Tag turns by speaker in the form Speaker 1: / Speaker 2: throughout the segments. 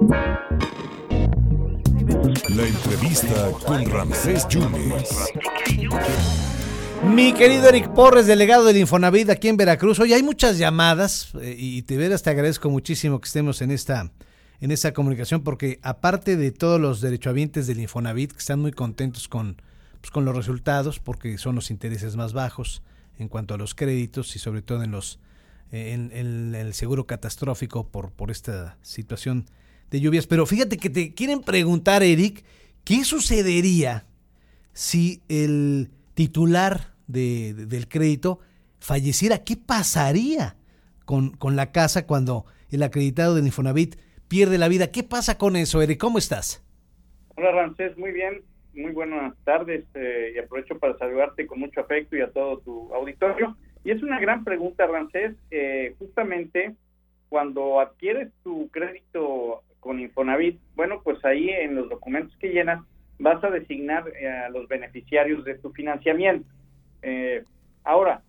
Speaker 1: La entrevista con Ramsés Yunes.
Speaker 2: Mi querido Eric Porres, delegado del Infonavit aquí en Veracruz. Hoy hay muchas llamadas eh, y te veras te agradezco muchísimo que estemos en esta en esta comunicación porque aparte de todos los derechohabientes del Infonavit que están muy contentos con, pues, con los resultados porque son los intereses más bajos en cuanto a los créditos y sobre todo en los en, en el seguro catastrófico por, por esta situación de lluvias. Pero fíjate que te quieren preguntar, Eric, ¿qué sucedería si el titular de, del crédito falleciera? ¿Qué pasaría con, con la casa cuando el acreditado del Infonavit pierde la vida? ¿Qué pasa con eso, Eric? ¿Cómo estás?
Speaker 3: Hola, Ramsés, muy bien. Muy buenas tardes eh, y aprovecho para saludarte con mucho afecto y a todo tu auditorio. Y es una gran pregunta, Ramsés. Eh, justamente cuando adquieres tu crédito Infonavit, bueno, pues ahí en los documentos que llenas vas a designar eh, a los beneficiarios de tu financiamiento. Eh, ahora,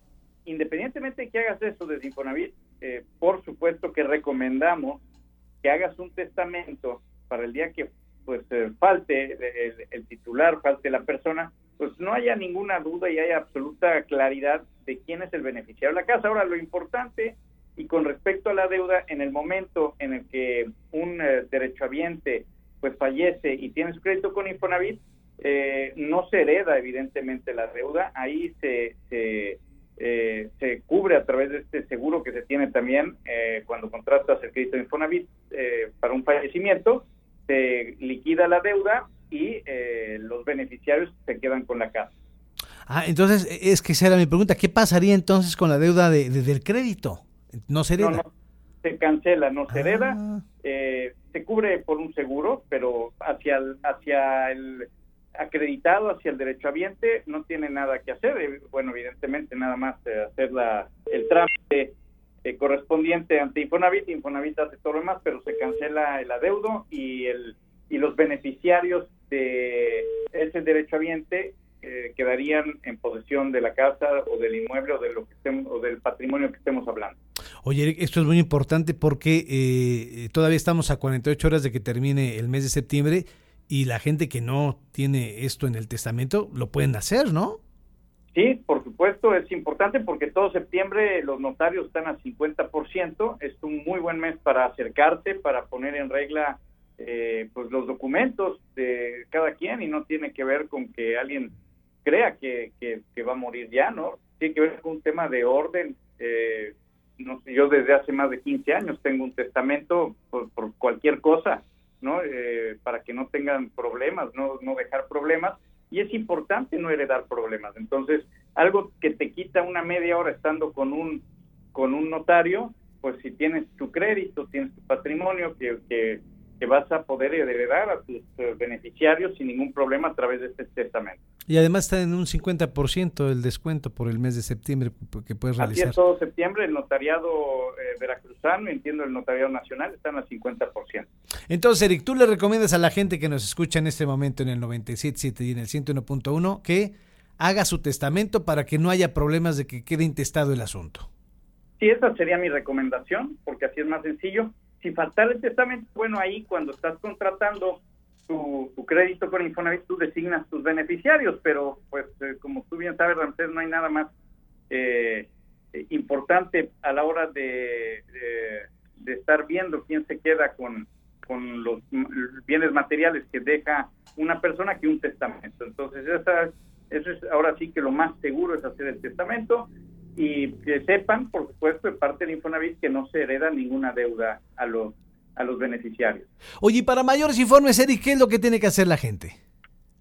Speaker 3: independientemente de que hagas eso desde Infonavit, eh, por supuesto que recomendamos que hagas un testamento para el día que pues falte el, el, titular, falte la persona, pues no haya ninguna duda y haya absoluta claridad de quién es el beneficiario de la casa. Ahora, lo importante y con respecto a la deuda, en el momento en el que eh, derechohabiente pues fallece y tiene su crédito con Infonavit, eh, no se hereda evidentemente la deuda, ahí se, se, eh, se, cubre a través de este seguro que se tiene también eh, cuando contratas el crédito de Infonavit eh, para un fallecimiento, se liquida la deuda y eh, los beneficiarios se quedan con la casa.
Speaker 2: Ah, entonces es que esa era mi pregunta, ¿qué pasaría entonces con la deuda de, de, del crédito? No se hereda.
Speaker 3: No, no, se cancela, no se hereda. Ah. Cubre por un seguro, pero hacia el, hacia el acreditado, hacia el derechohabiente, no tiene nada que hacer. Eh, bueno, evidentemente, nada más eh, hacer la, el trámite eh, correspondiente ante Infonavit. Infonavit hace todo lo demás, pero se cancela el adeudo y, el, y los beneficiarios de ese derechohabiente eh, quedarían en posesión de la casa o del inmueble o de lo que estemos, o del patrimonio que estemos hablando.
Speaker 2: Oye, Eric, esto es muy importante porque eh, todavía estamos a 48 horas de que termine el mes de septiembre y la gente que no tiene esto en el testamento lo pueden hacer, ¿no?
Speaker 3: Sí, por supuesto, es importante porque todo septiembre los notarios están a 50%, es un muy buen mes para acercarse, para poner en regla eh, pues los documentos de cada quien y no tiene que ver con que alguien crea que, que, que, va a morir ya, ¿no? Tiene que ver con un tema de orden. Eh, no sé, yo desde hace más de 15 años tengo un testamento por, por cualquier cosa, ¿no? Eh, para que no tengan problemas, no, no dejar problemas. Y es importante no heredar problemas. Entonces, algo que te quita una media hora estando con un, con un notario, pues si tienes tu crédito, tienes tu patrimonio, que, que que vas a poder heredar a tus uh, beneficiarios sin ningún problema a través de este testamento.
Speaker 2: Y además está en un 50% el descuento por el mes de septiembre que puedes realizar.
Speaker 3: Así es, todo septiembre el notariado eh, veracruzano, entiendo el notariado nacional, están al 50%.
Speaker 2: Entonces, Eric, ¿tú le recomiendas a la gente que nos escucha en este momento en el 97.7 y en el 101.1 que haga su testamento para que no haya problemas de que quede intestado el asunto?
Speaker 3: Sí, esa sería mi recomendación, porque así es más sencillo si faltara el testamento, bueno, ahí cuando estás contratando tu, crédito con Infonavit, tú designas tus beneficiarios, pero pues eh, como tú bien sabes, Ramsés, no hay nada más eh, importante a la hora de, de, de, estar viendo quién se queda con, con los bienes materiales que deja una persona que un testamento. Entonces, esa, eso es ahora sí que lo más seguro es hacer el testamento y que sepan, por supuesto, de parte del Infonavit que no se hereda ninguna deuda a los a los beneficiarios.
Speaker 2: Oye, y para mayores informes, Eric, ¿qué es lo que tiene que hacer la gente?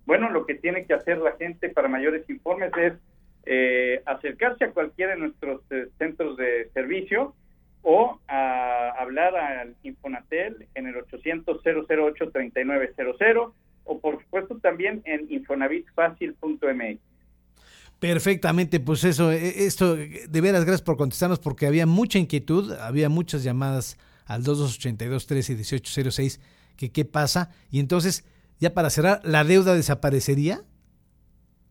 Speaker 3: Bueno, lo que tiene que hacer la gente para mayores informes es eh, acercarse a cualquiera de nuestros eh, centros de servicio o a hablar al Infonatel en el 800-008-3900 o por supuesto también en infonavitfacil.mx.
Speaker 2: Perfectamente, pues eso, esto, de veras, gracias por contestarnos porque había mucha inquietud, había muchas llamadas al 2282 13 1806 que qué pasa y entonces, ya para cerrar, ¿la deuda desaparecería?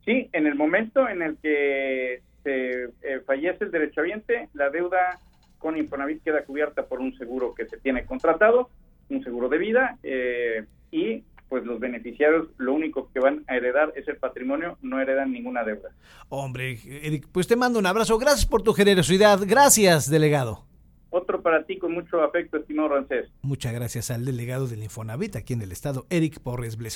Speaker 3: Sí, en el momento en el que se eh, fallece el derechohabiente, la deuda con Infonavit queda cubierta por un seguro que se tiene contratado un seguro de vida eh, y pues los beneficiarios lo único que van a heredar es el patrimonio, no heredan ninguna deuda.
Speaker 2: Hombre, Eric, pues te mando un abrazo. Gracias por tu generosidad. Gracias, delegado.
Speaker 3: Otro para ti con mucho afecto, estimado Rancés.
Speaker 2: Muchas gracias al delegado del Infonavit aquí en el estado, Eric Porres Bles.